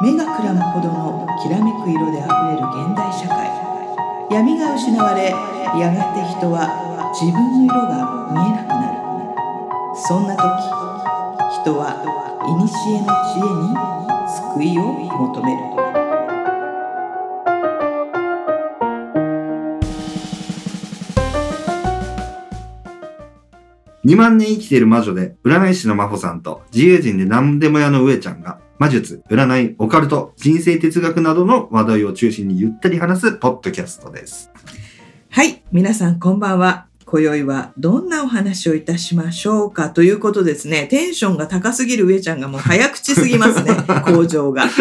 目がくらむほどのきらめく色であふれる現代社会。闇が失われやがて人は自分の色が見えなくなる。そんな時人は古の知恵に救いを求める。2万年生きている魔女で占い師の真帆さんと自由人で何でも屋の上ちゃんが魔術、占い、オカルト、人生哲学などの話題を中心にゆったり話すポッドキャストです。はい。皆さんこんばんは。今宵はどんなお話をいたしましょうかということですね。テンションが高すぎる上ちゃんがもう早口すぎますね。工場が。もっ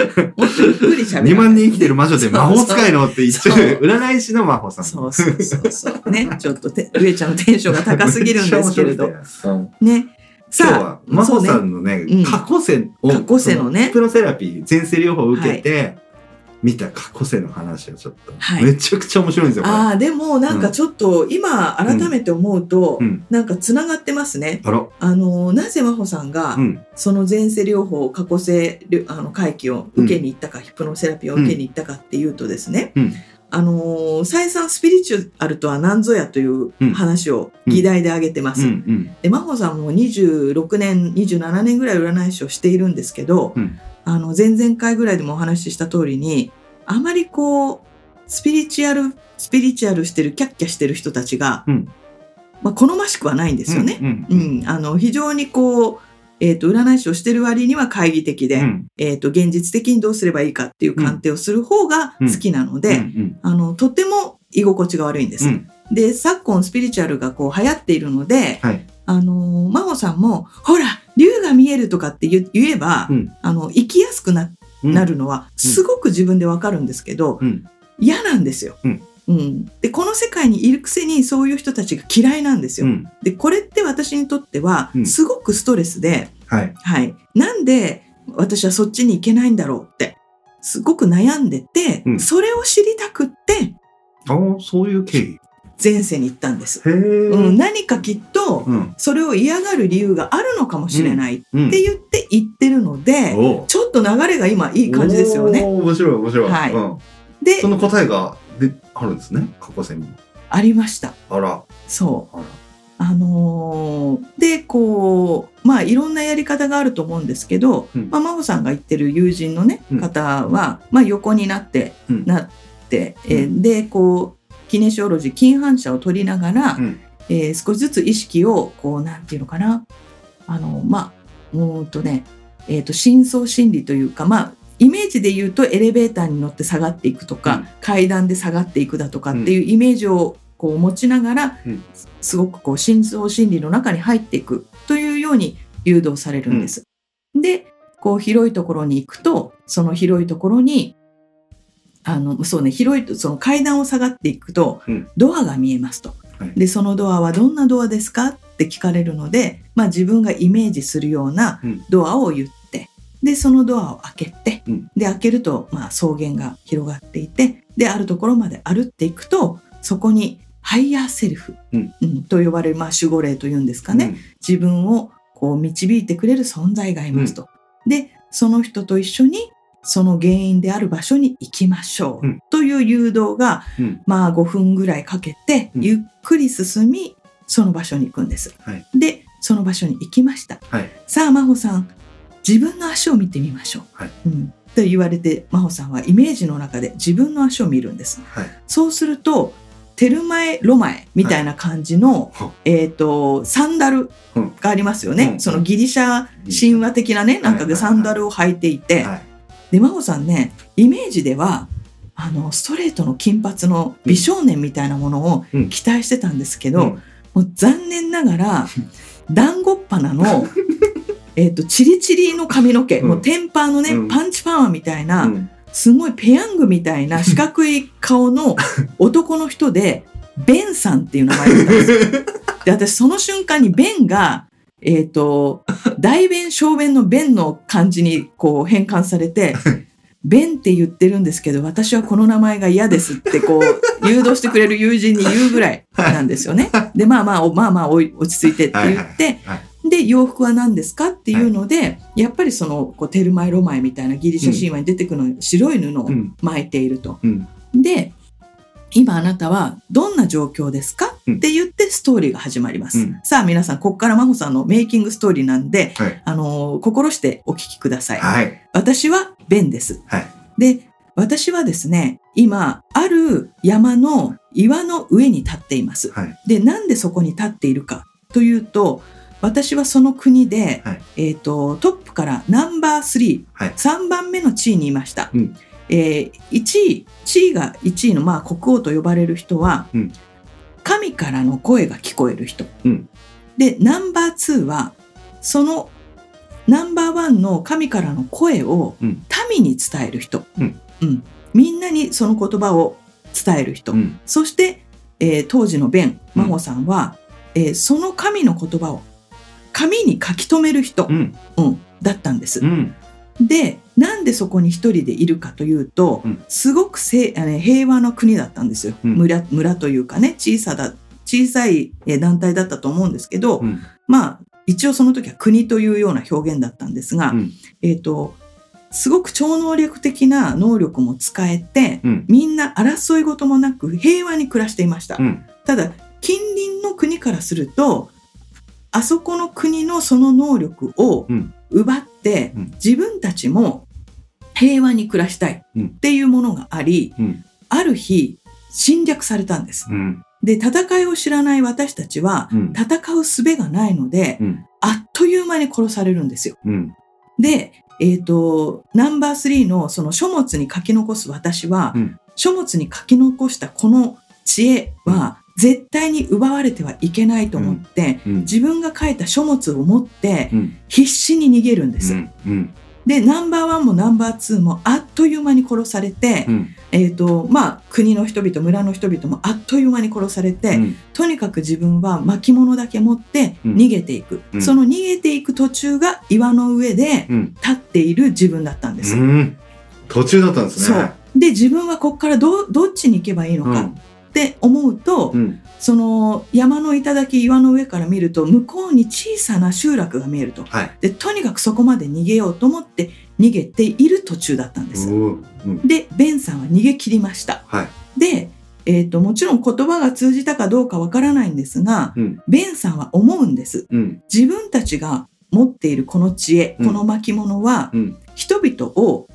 とゆっくり喋2る万年生きている魔女で魔法使いのって言ってる。占い師の真帆さん。そうそうそうそう。ね。ちょっとて上ちゃんのテンションが高すぎるんですけれど。ね今日は真帆さんのね、うん。過去世を、過去世のね。ヒプノセラピー、前世療法を受けて、見た過去世の話をちょっと、はい。めちゃくちゃ面白いんですよ。ああでもなんかちょっと今改めて思うと、うん。なんかつながってますね。あのなぜ真帆さんが、うん。その前世療法過去世療あの回帰を受けに行ったか、ヒプノセラピーを受けに行ったかっていうとですね、うんあの再三スピリチュアルとは何ぞやといううん話をうん議題で挙げてます。で真帆さんも26年27年ぐらい占い師をしているんですけど、うんあの前々回ぐらいでもお話しした通りにあまりこうスピリチュアルスピリチュアルしてるキャッキャしてる人たちが、うんまあ、好ましくはないんですよね。う。んあの非常にこう、えー、と占い師をしてる割には懐疑的で、うん。えー、と現実的にどうすればいいかっていう鑑定をする方が好きなので、うん。あのとても居心地が悪いんです。うん。で昨今スピリチュアルがこう流行っているので、はい。あの真帆さんも「ほら竜が見える」とかって言言えば、うんあの生きやすくなうんなるのはすごく自分でわかるんですけど、うん。嫌なんですよ。うんうんでこの世界にいるくせにそういう人たちが嫌いなんですよ。うん。でこれって私にとってはうんすごくストレスで、はい。はい、なんで私はそっちに行けないんだろうってすごく悩んでて、うんそれを知りたくってああ、そういう経緯。前世に行ったんです。うん、何かきっとうん。それを嫌がる理由があるのかもしれないってうん。言って言ってるので、ちょっと流れが今いい感じですよね。面白い、面白い。はいうん。でその答えが、で、あるんですね。過去世に。ありました。あら。そう。あのーでこうまあいろんなやり方があると思うんですけど、うんまあ、真帆さんが言ってる友人のね、うん方は、まあ、横になって、うんなって、えーでこうキネシオロジー近反射を取りながら、うんえー少しずつ意識をこうなんていうのかなあのまあうーんとね、えー、と深層心理というかまあイメージで言うとエレベーターに乗って下がっていくとか、うん。階段で下がっていくだとかっていうイメージをこう持ちながら、うん。すごくこう深層心理の中に入っていくというように誘導されるんです。でこう広いところに行くとその広いところにあのそうね広いとその階段を下がっていくと、うん。ドアが見えますと。はい。でそのドアはどんなドアですか？って聞かれるので、まあ、自分がイメージするようなうん。ドアを言ってでそのドアを開けて、うん。で開けると、まあ、草原が広がっていてであるところまで歩っていくとそこにハイヤーセルフ、うん。うんと呼ばれる、まあ、守護霊というんですかね、自分をこう導いてくれる存在がいますと。でその人と一緒にその原因である場所に行きましょう、うん。という誘導が、うん。まあ5分ぐらいかけてうん。ゆっくり進みその場所に行くんです。はい。でその場所に行きました。はい。さあ真帆さん自分の足を見てみましょう。はい。うん、と言われて真帆さんはイメージの中で自分の足を見るんです。はい。そうするとテルマエロマエみたいな感じの、はえっ、とサンダルうん。がありますよね、うん。そのギリシャ神話的なねなんかでサンダルを履いていて、はい。で真帆さんねイメージではあのストレートの金髪の美少年みたいなものをうん。期待してたんですけど、うん。もう残念ながら 団子っ鼻のえっとチリチリの髪の毛、うんもうテンパーのね、うんパンチパーマみたいな、うんすごいペヤングみたいな四角い顔の男の人で ベンさんっていう名前だったんですよ。で私その瞬間にベンがえっ、と大弁小弁の弁の漢字にこう変換されて。ベンって言ってるんですけど私はこの名前が嫌ですってこう誘導してくれる友人に言うぐらいなんですよね。でまあまあおまあまあ落ち着いてって言って、はいで洋服は何ですかっていうので、やっぱりそのこうテルマエロマエみたいなギリシャ神話に出てくるの、白い布をうん。巻いていると。うん。で今あなたはどんな状況ですか、うんって言ってストーリーが始まります。うんさあ皆さんここから真帆さんのメイキングストーリーなんで、はい。あのー心してお聞きください。はい。私はベンです。はい。で私はですね今ある山の岩の上に立っています。はい。でなんでそこに立っているかというと私はその国で、はい。えー、とトップからナンバー3、はい。3番目の地位にいました、うん。えー1位地位が1位の、まあ、国王と呼ばれる人は、うん。神からの声が聞こえる人、うん。でナンバー2はそのナンバーワンの神からの声をうん。民に伝える人、うん。うん。みんなにその言葉を伝える人、うん。そして、えー当時のベン・マホさんは、えーその神の言葉を紙に書き留める人、うん。うんだったんですう。ん。で、でなんでそこに一人でいるかというと、うんすごくせあの平和な国だったんですよ、うん村村というかね小さだ小さいえー団体だったと思うんですけど、うん。まあ一応その時は国というような表現だったんですが、うん。えっ、とすごく超能力的な能力も使えて、うん。みんな争い事もなく平和に暮らしていました。うん。ただ近隣の国からするとあそこの国のその能力をうん奪って、うん自分たちも平和に暮らしたいうんっていうものがあり、うん。ある日侵略されたんです。うん。で戦いを知らない私たちはうん。戦う術がないので、うん。あっという間に殺されるんですよ。うん。で、えっ、と、ナンバー3のその書物に書き残す私は、うん書物に書き残したこの知恵は絶対に奪われてはいけないと思って、うん。自分が書いた書物を持ってうん。必死に逃げるんです。で、ナンバーワンもナンバーツーもあっという間に殺されて、うん。えっ、と、まあ、国の人々、村の人々もあっという間に殺されて、うん。とにかく自分は巻物だけ持ってうん逃げていく。うんその逃げていく途中が岩の上でうん。立っている自分だったんです。うん。途中だったんですね。で自分はここからどどっちに行けばいいのかって思うと、うん。その山の頂岩の上から見ると向こうに小さな集落が見えるとはい。でとにかくそこまで逃げようと思って逃げている途中だったんです。うん。でベンさんは逃げ切りました。はい。で、えー、ともちろん言葉が通じたかどうかわからないんですがうん。ベンさんは思うんです。うん。自分たちが持っているこの知恵、うんこの巻物はうん。人々を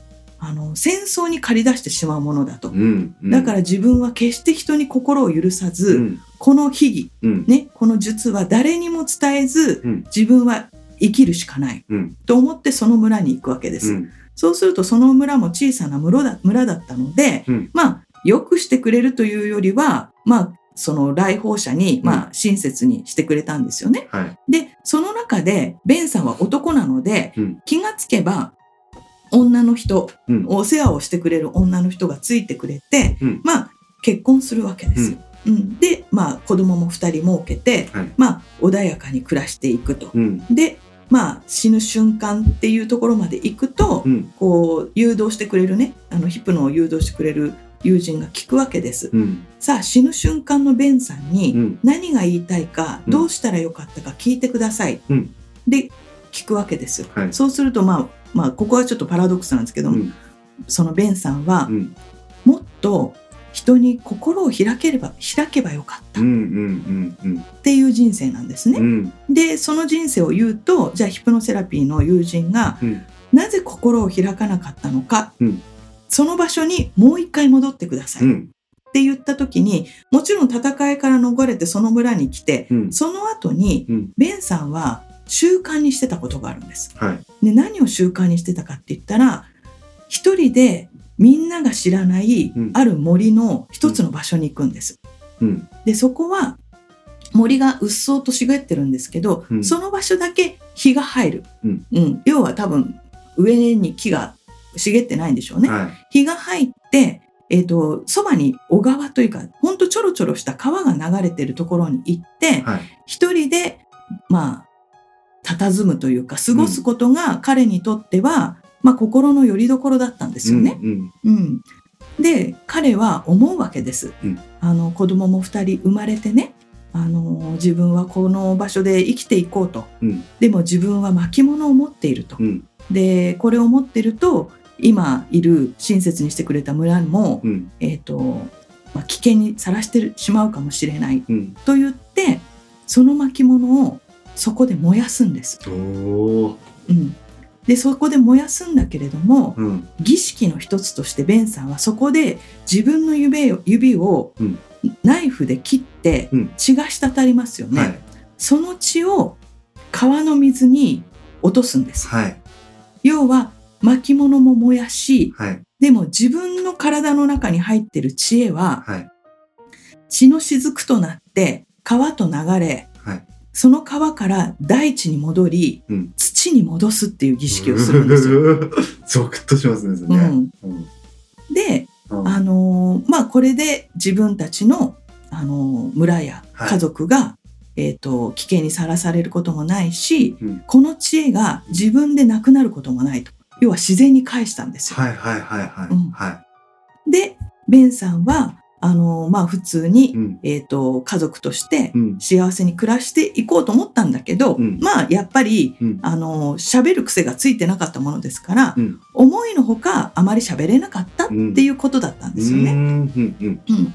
あの戦争に駆り出してしまうものだと。うん。だから自分は決して人に心を許さず、うん。この秘うん。技、ね、この術は誰にも伝えず、うん自分は生きるしかないうん。と思ってその村に行くわけです。うん。そうするとその村も小さな村だ村だったので、うんまあよくしてくれるというよりは、まあその来訪者に、まあ親切にしてくれたんですよね。はい。で、その中でベンさんは男なので、うん。気がつけば女の人、うん。お世話をしてくれる女の人がついてくれて、うんまあ結婚するわけですよ。うんで、まあ子供も2人設けて、はいまあ穏やかに暮らしていくと。うん。で、まあ死ぬ瞬間っていうところまで行くと、うん。こう誘導してくれるね、あのヒプノを誘導してくれる友人が聞くわけです。うん。さあ死ぬ瞬間のベンさんに、うん。何が言いたいか、うんどうしたらよかったか聞いてください。うんで聞くわけですよ。はい。そうするとまあまあここはちょっとパラドックスなんですけども、うん。そのベンさんはう、ん。もっと人に心を開ければ開けばよかったっ。ていう人生なんですね。うん。でその人生を言うとじゃあヒプノセラピーの友人がうん。なぜ心を開かなかったのか、うんその場所にもう一回戻ってください、っうん。て言った時にもちろん戦いから逃れてその村に来てうん。その後にうん。ベンさんは習慣にしてたことがあるんです。はい。で何を習慣にしてたかって言ったら一人でみんなが知らないうんある森の一つの場所に行くんです。うん。でそこは森がうっそうと茂ってるんですけど、うんその場所だけ日が入る、うん要は多分上に木が茂ってないんでしょうね。はい。日が入ってえー、とそばに小川というかほんとちょろちょろした川が流れてるところに行って、はい。一人でまあ佇むというか過ごすことが彼にとっては、まあ、心の拠り所だったんですよね。うん。うんで彼は思うわけです。うんあの子供も2人生まれてねあの自分はこの場所で生きていこうとうん。でも自分は巻物を持っているとうん。でこれを持ってると今いる親切にしてくれた村も、うん。えーとまあ、危険にさらしてしまうかもしれないうん。と言ってその巻物をそこで燃やすんです。うん、でそこで燃やすんだけれどもうん。儀式の一つとしてベンさんはそこで自分の指を指をうんナイフで切ってうん血が滴りますよね、はい。その血を川の水に落とすんですはい。要は巻物も燃やしはい。でも自分の体の中に入ってる知恵ははい。血の雫となって川と流れはい。その川から大地に戻りうん。土に戻すっていう儀式をするんですよ。ゾクッとしますね。ね。うん、うん。で、うんあのーまあこれで自分たちの、あのー村やはい家族が、えー、と危険にさらされることもないしうんこの知恵が自分でなくなることもないと要は自然に返したんですよ。はいはいはいはい。うんはでベンさんはあのーまあ普通にい。、うん。えー、と家族としてうん。幸せに暮らしていこうと思ったんだけど、うんまあやっぱりうん。あのー喋る癖がついてなかったものですから、うん思いのほかあまり喋れなかったっていうことだったんですよね。うん。うん。うん。うん、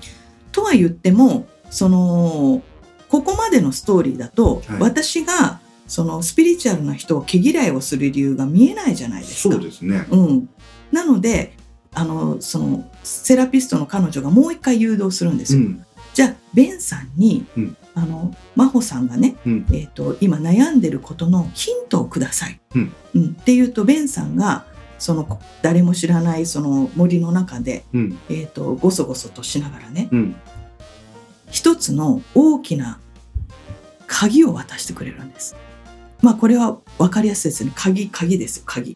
とは言ってもそのここまでのストーリーだと、はい私がそのスピリチュアルな人を毛嫌いをする理由が見えないじゃないですか。そうですね。うん、なのであのそのセラピストの彼女がもう一回誘導するんですよ。うん。じゃあベンさんに、うんあの真帆さんがね、うん。えー、と今悩んでることのヒントをください、うんっていうとベンさんがその誰も知らないその森の中で、うん。えー、とごそごそとしながらねうん。一つの大きな鍵を渡してくれるんです。まあこれは分かりやすいですね。鍵、鍵ですよ、鍵。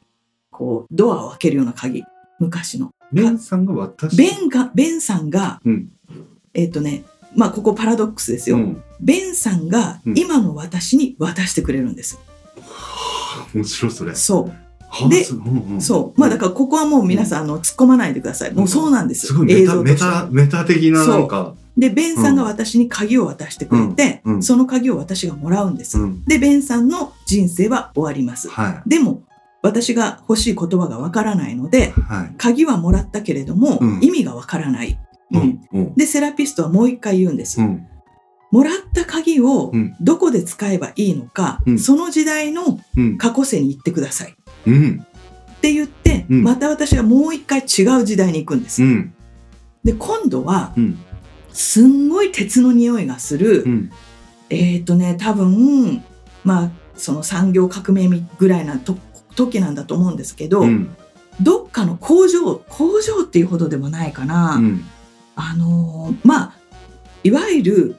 こう、ドアを開けるような鍵。昔の。ベンさんが私。ベンが、ベンさんが、うん。えっ、とね、まあここパラドックスですよ。うん。ベンさんがうん今の私に渡してくれるんです。はあ面白いそれ。そはあですうんうんう。そう。まあだからここはもう皆さん、あの、突っ込まないでください。もうそうなんです。すごいメタ、メタ、メタ的ななんか。で、ベンさんが私に鍵を渡してくれて、うんうんその鍵を私がもらうんです。うん。で、ベンさんの人生は終わります。はでも、私が欲しい言葉がわからないので、い。はい。鍵はもらったけれども、うん意味がわからない。ううんん。うん。で、セラピストはもう一回言うんです。うん。もらった鍵をうんどこで使えばいいのか、うんその時代のうん。過去世に行ってください。うん。って言って、うんまた私がもう一回違う時代に行くんです。うん。で、今度は、うん。すんごい鉄の匂いがする、うん。えっ、とね、多分、まあ、その産業革命ぐらいなと時なんだと思うんですけど、うん。どっかの工場、工場っていうほどでもないかな。うん。あのーまあ、いわゆる、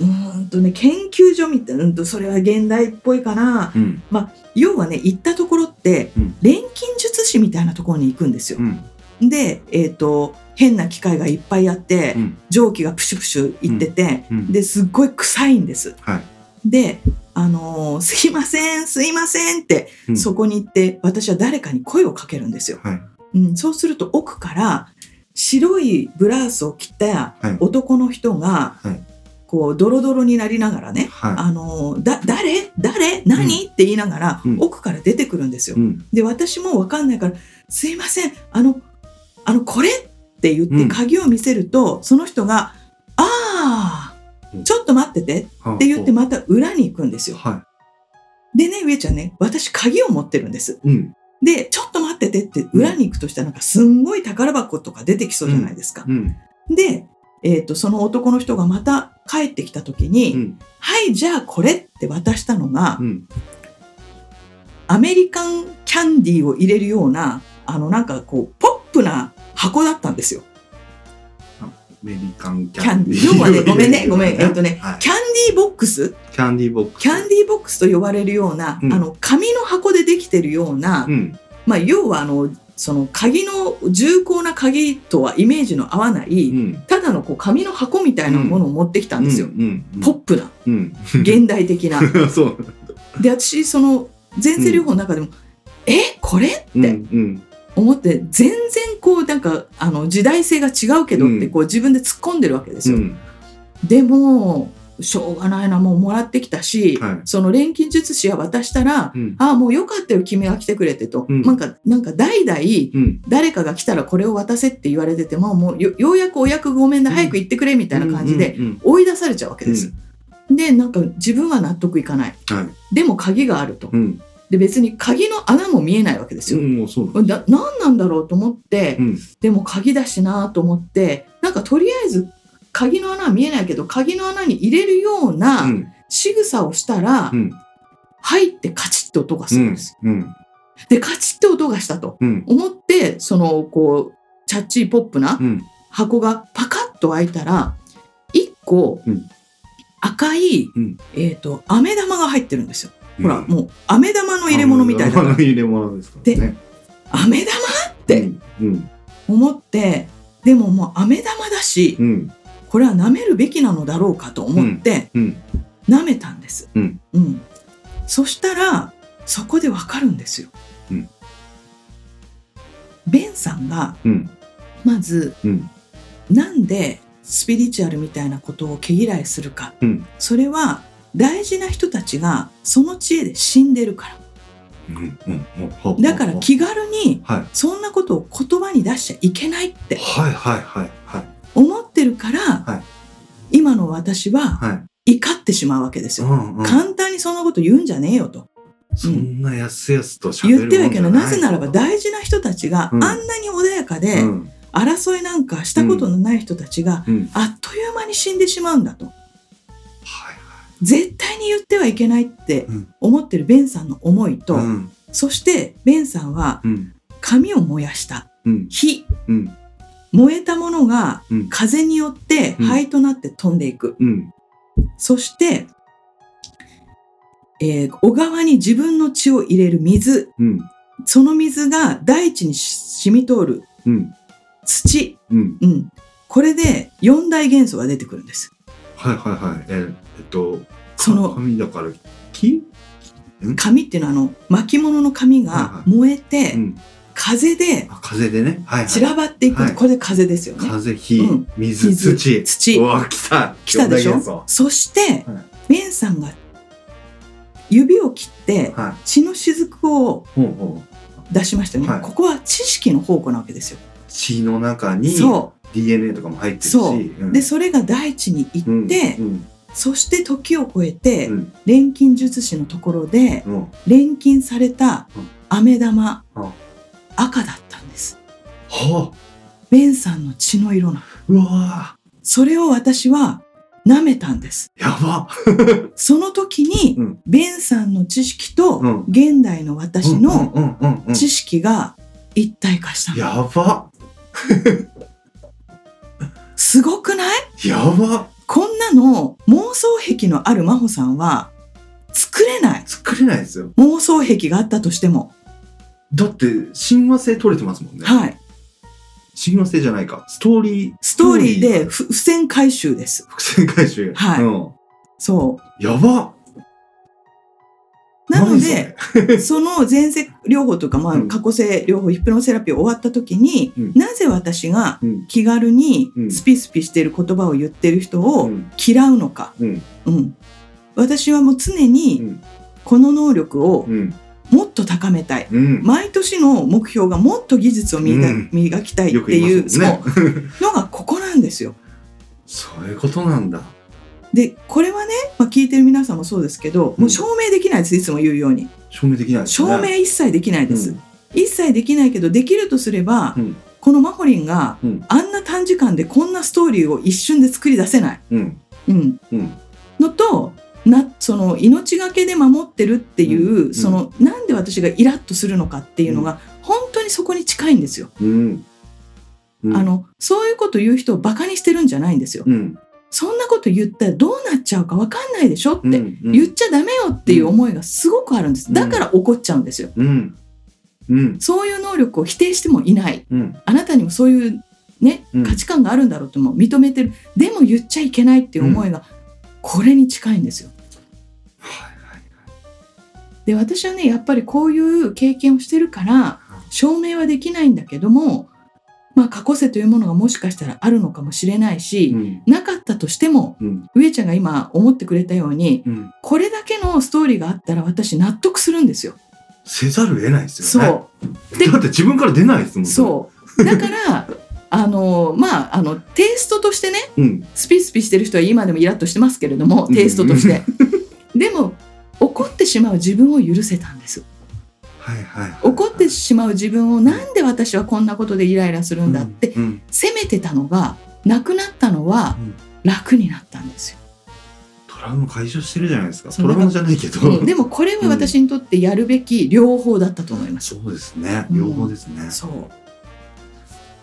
うーんとね、研究所みたいな、うんと、それは現代っぽいかな。うん。要はね、行ったところって、うん錬金術師みたいなところに行くんですよう。ん。で、えっ、と、変な機械がいっぱいあって、うん。蒸気がプシュプシュいってて、うん。で、すっごい臭いんです。はい。で、あのーすいません、すいませんって、うんそこに行って、私は誰かに声をかけるんですよ。はい。うん、そうすると奥から白いブラウスを着たはい男の人が、はいこうドロドロになりながらね、はあのーだ誰？誰？何、って言いながら、うん奥から出てくるんですよ。い。うん。で私も分かんないから「すいませんあのあのこれ」って言っうんて鍵を見せると、その人が「あうんあちょっと待ってて」って言ってまた裏に行くんですよ。はでね上ちゃんね私鍵を持ってるんです。い。うん。でちょっと待っててって裏に行くとしたらなんかすんごい宝箱とか出てきそうじゃないですか。うん。で、えー、とその男の人がまた帰ってきた時に「うん。はいじゃあこれ」って渡したのが、うん。アメリカンキャンディーを入れるようなあのなんかこうポップな箱だったんですよ。アメリカンキキャンディー。要はねごめんね ごめんえっとねはい。キャンディーボックス？キャンディーボックス。キャンディーボックスと呼ばれるような、うんあの紙の箱でできてるような、うん。まあ、要はあのその鍵の重厚な鍵とはイメージの合わない、うん。ただのこう紙の箱みたいなものを持ってきたんですよ。うん。うん。ポップなうん。現代的な。そう。で私その前世療法の中でも、えこれ？ってうん。うん。思って全然こうなんかあの時代性が違うけどってうんこう自分で突っ込んでるわけですよ。うん。でもしょうがないなもうもらってきたし、はいその錬金術師は渡したらうん。ああもうよかったよ君が来てくれてと、うんなんかなんか代々うん。誰かが来たらこれを渡せって言われててももうよようやくお役ごめんでうん早く行ってくれみたいな感じで追い出されちゃうわけです。でなんか自分は納得いかないうん。はい。でも鍵があるとうん。で別に鍵の穴も見えないわけですよ。うん、何なんだろうと思って、うん。でも鍵だしなと思ってなんかとりあえず鍵の穴は見えないけど鍵の穴に入れるようう。なん仕草をしたら、うん。入ってカチッと音がすうんるんです。。うん。でカチッと音がしたとうん。思ってそのこうチャッチーポップなうん。箱がパカッと開いたら1個うん赤い、うんえっ、と飴玉が入ってるんですよ。ほらうんもう飴玉の入れ物みたいだからあの入れ物ですからね。飴玉？てうん。うん。思ってでももう飴玉だしうん。これは舐めるべきなのだろうかと思ってうん。舐めたんです。うんうんそしたらそこでわかるんですよ。うんベンさんがうん。まずうん。なんでスピリチュアルみたいなことを毛嫌いするか、うんそれは大事な人たちがその知恵で死んでるからうん。うん。だから気軽にはい。そんなことを言葉に出しちゃいけないって。思ってるから、はい今の私ははい。怒ってしまうわけですよ。うんうん。簡単にそんなこと言うんじゃねえよとそんなやすやすと喋る言ってはいけないなぜならば大事な人たちがあうんんなに穏やかでうん。争いなんかしたことのない人たちがうん。あっという間に死んでしまうんだとはい絶対に言ってはいけないってうん思ってるベンさんの思いと、はい。うん。そしてベンさんはうん。紙を燃やしたうん。火うん。燃えたものがうん。風によってうん灰となって飛んでいく、うん。そして、えー小川に自分の血を入れる水うん。その水が大地に染み通るうん。土、これで四大元素が出てくるんですはいはいはい。えーえっと、その紙だから、木？紙っていうのはあの巻物の紙はいはがい燃えて、うん。風であ風でね？はいはい。散らばっていく、はいこれで風ですよね風、火うん、水、水土。土うわ、来た。来たでしょ？そして、はいベンさんが指を切ってはい。血の雫を。出しましたよね、はいここは知識の宝庫なわけですよ。血の中にそ DNA とかも入ってるし。そううんでそれが大地に行うんって、うんそして時を超えて、うん。錬金術師のところでうん。錬金されたうん。飴玉、うん。赤だったんです。はあ。ベンさんの血の色の。うわそれを私は舐めたんです。ーやば。その時に、うん。ベンさんの知識とうん。現代の私の知識が一体化したの、やば。すごくない？やばこんなの妄想癖のある真帆さんは作れない。作れないですよ。妄想癖があったとしても、だって親和性取れてますもんね。はい。親和性じゃないか。ストーリー。ストーリーでふ付箋回収です。伏線回収。はい。うん。そやば。うなの何で その前世療法とか、まあうん。過去性療法ヒプノセラピー終わった時に、うん。なぜ私がうん。気軽にうん。スピスピしている言葉を言ってる人うをん。嫌うのか、うん。うん、私はもう常うにん。この能力をうん。もっと高めたい。うん。毎年の目標がもっと技術を磨,、うん。磨きたいっていうね。のがここなんですよ。そういうことなんだでこれはね、まあ、聞いてる皆さんもそうですけど、うん。もう証明できないですいつも言うように。証明できないですね。証明一切できないです、うん。一切できないけどできるとすれば、うん。このマホリンがうん。あんな短時間でこんなストーリーを一瞬で作り出せない、うん。のとなその命がけで守ってるっていう、うん。そのなんで私がイラッとするのかっていうのが、本当にそこに近いんですよ、あのそういうこと言う人をバカにしてるんじゃないんですよ、うんそんなこと言ったらどうなっちゃうか分かんないでしょって、言っちゃダメよっていう思いがすごくあるんです。だから怒っちゃうんですよ。うん。うん。そういう能力を否定してもいない。うん。あなたにもそういうねうん。価値観があるんだろうとも認めてる。でも言っちゃいけないっていう思いがこれに近いんですよ。で私はねやっぱりこういう経験をしてるから証明はできないんだけどもまあ過去世というものがもしかしたらあるのかもしれないし、うん。なかったとしても、うん。上ちゃんが今思ってくれたように、うん。これだけのストーリーがあったら私納得するんですよ。せざるを得ないですよね。そう。でだって自分から出ないですもんそう。だから、あの、まあ、あの、テイストとしてね、う。うん。スピスピしてる人は今でもイラッとしてますけれども、テイストとして。でも、怒ってしまう自分を許せたんです。はいはい。怒ってしまう自分をなんで私はこんなことでイライラするんだってうん。責めてたのがなくなったのはうん楽になったんですよ。トラウマ解消してるじゃないですか。トラウマじゃないけど。うんでもこれは私にとってやるべき両方だったと思います。そうですね。うん両方ですね。そう。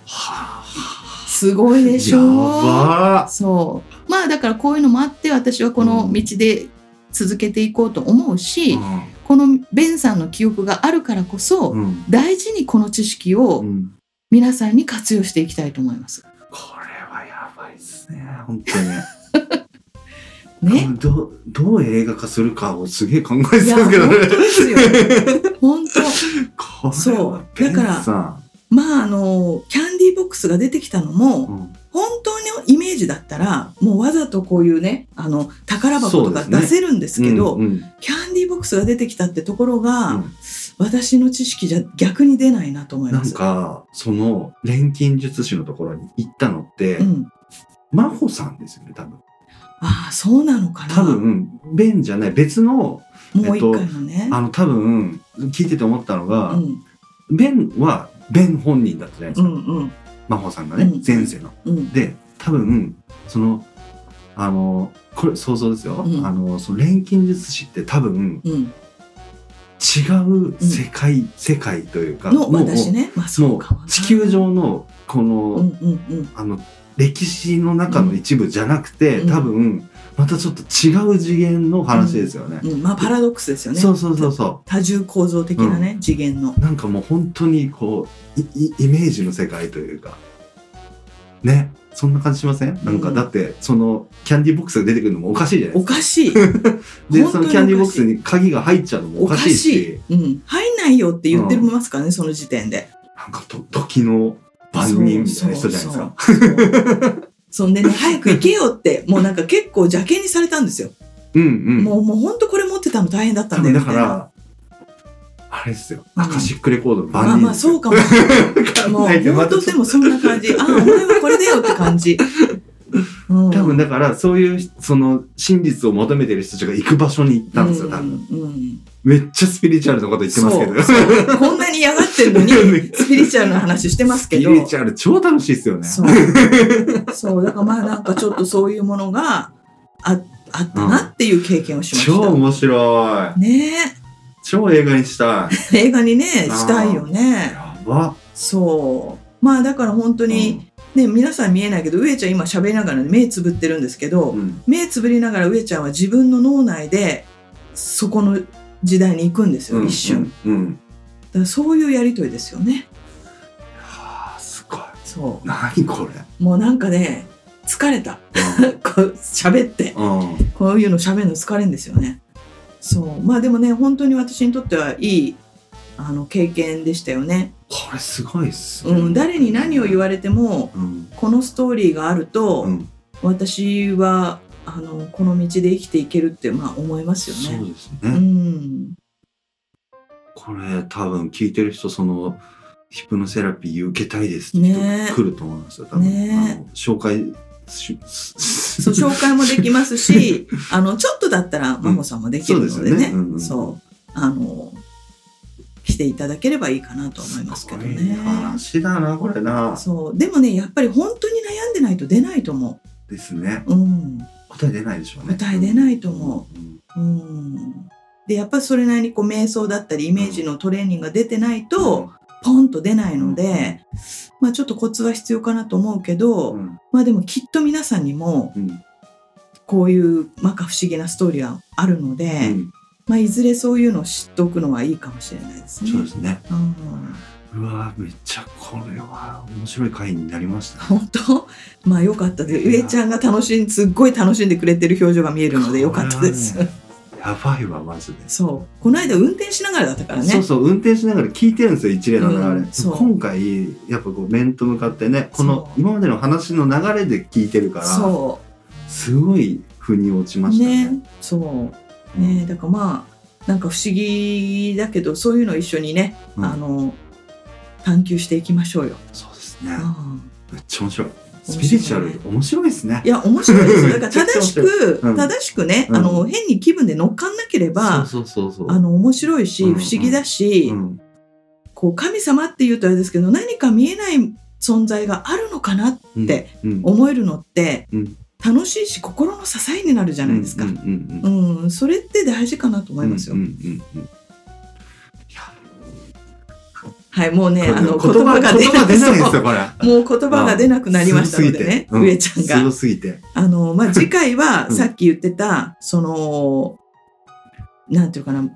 はあ。すごいでしょやばそう。まあだからこういうのもあって私はこの道で続けていこうと思うし、ー。このベンさんの記憶があるからこそ、うん。大事にこの知識うをん。皆さんに活用していきたいと思います。これはやばいですね。本当に。ね？どうどう映画化するかをすげえ考えてたけどね。当ですよ。本当。そうだからまああのキャンディーボックスが出てきたのも、んうん本当のイメージだったらもうわざとこういうねあの宝箱とか出せるんですけどうんうんキャンディーボックスが出てきたってところが、うん私の知識じゃ逆に出ないなと思いなんます。か、その、錬金術師のところに行ったのって、うん、真帆さんですよね、多分。ああそうなのかな多分、ベンじゃない、別の、もう一回のね。あの、多分、聞いてて思ったのが、うんベンは、ベン本人だったじゃないですか。うんうん真帆さんがね、うん前世の。うんで、多分、その、あの、これ想像ですよ。うん。あの、その錬金術師って多分、うん。違う世界、世界というか、の私ね。まあそもう地球上のこの、うんうんうん。あの歴史の中の一部じゃなくて、うん。多分またちょっと違う次元の話ですよね。うん。まあパラドックスですよね。そうそうそうそ多重構造的なね、次元の。う。なんかもう本当にこうイメージの世界というか。ねそんな感じしません？なんかうん。だってそのキャンディーボックスが出てくるのもおかしいじゃないおですか。かしい。でそのキャンディーボックスに鍵が入っちゃうのもおおかかしいし。しい、うん、入んないよって言ってますからね、その時点で。なんかと時の番人みたいな人じゃないですか。そうそうそう。そんでね早く行けよってもう。なんか結構邪険にされたんですよ、う。んう。ん。もう。もう。本当これ持ってたの大変だったんだよだから、あれですよ。うんアカシックレコードのまあ番人まあそうかも。もう本当でもそんな感じ。あお前はこれだよって感じ、うん、多分だからそういうその真実を求めてる人たちが行く場所に行ったんですよ多分、うん。うんめっちゃスピリチュアルなこと言ってますけど。こんなに嫌がってるのにスピリチュアルな話してますけど。スピリチュアル超楽しいですよね。そう。そう、だからまあなんかちょっとそういうものがああったなっていう経験をしました。超面白い。ね超映画にしたいえ映画にね、したいよね。やばそう。まあだから本当に、ね、皆さん見えないけど、上ちゃん今喋りながら目つぶってるんですけど、うん目つぶりながら上ちゃんは自分の脳内でそこの時代に行くんですよ、うん一瞬。うんうんだからそういうやりとりですよね。はあすごいそ何これう。もうなんかね、疲れた。こう喋って。うん、うんこういうの喋るの疲れんですよね。そう。まあでもね、本当に私にとってはいいあの経験でしたよね。これすごいっすね。うん、誰に何を言われても、うん。このストーリーがあると、うん。私はあのこの道で生きていけるってまあ思いますよね。そうですうね、ん。これ多分聞いてる人そのヒプノセラピー受けたいですって来ると思いますよ。多分、ね。紹介しそう紹介もできますし、あのちょっとだったら真帆さんもできるのでそうですよね。ねうんうん。そう。あの来ていただければいいかなと思いますけどね。話だなこれな。そう。でもねやっぱり本当に悩んでないと出ないと思ですね。う。うん。答え出ないでしょうね。答え出ないと思う。ん。うん。でやっぱりそれなりにこう瞑想だったりイメージのトレーニングが出てないと、ポンと出ないので、まあちょっとコツは必要かなと思うけど、うん。まあでもきっと皆さんにもうん。こういう摩訶不思議なストーリーはあるので、うん。まあいずれそういうのを知っておくのはいいかもしれないですね。そうですね。うん。うわめっちゃこれは面白い回になりましたね。本当？まあよかったです。上ちゃんが楽しんすっごい楽しんでくれてる表情が見えるのでよかったです。やばいわマジで。そう。この間運転しながらだったからね。そうそう運転しながら聞いてるんですよ一連の流れ、うん今回やっぱこう面と向かってねこの今までの話の流れで聞いてるからそすごい腑に落ちまうしたね。ねそう。ねだからまあなんか不思議だけどそういうのを一緒にね、うん。あの探求していきましょうよ、そうですね。うん。めっちゃ面白いスピリチュアル面白いですね。いや面白いですよ。だから 正しく、うん。正しくね、うん。あの変に気分で乗っかんなければ、あの面白いし、うん。不思議だし、うん。こう神様っていうとあれですけど何か見えない存在があるのかなってうん。思えるのって、うん。楽しいし心の支えになるじゃないですか、ううん。それって大事かなと思いますよ、はいもうねあの言葉が出ないんですそよこれ。うもう言葉が出なくなりましたのでね、うん。上ちゃんが。強すぎて。あの、まあ、次回はうん。さっき言ってた、その、なんていうかな、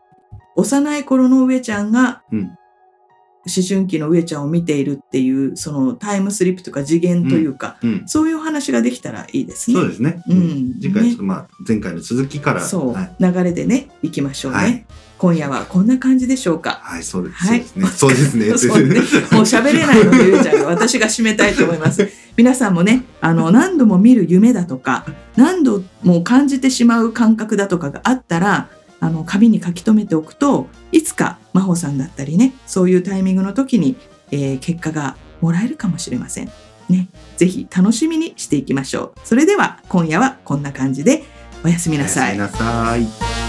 幼い頃の上ちゃんが、うん。思春期の上ちゃんを見ているっていう、そのタイムスリップとか次元というか、うん。そういうお話ができたらいいですね。そうですね。うん。次回ちょっとまあ前回の続きから。そう、はい。流れでね、行きましょうね。はい今夜はこんな感じでしょうか。はいそうですはいそうですね そうすねもう喋れないので、ゆうちゃんが私が締めたいと思います。皆さんもね、あの、何度も見る夢だとか、何度も感じてしまう感覚だとかがあったら、あの、紙に書き留めておくと、いつか真帆さんだったりね、そういうタイミングの時に、えー結果がもらえるかもしれません。ね。ぜひ楽しみにしていきましょう。それでは、今夜はこんな感じで、おやすみなさいおやすみ。なさい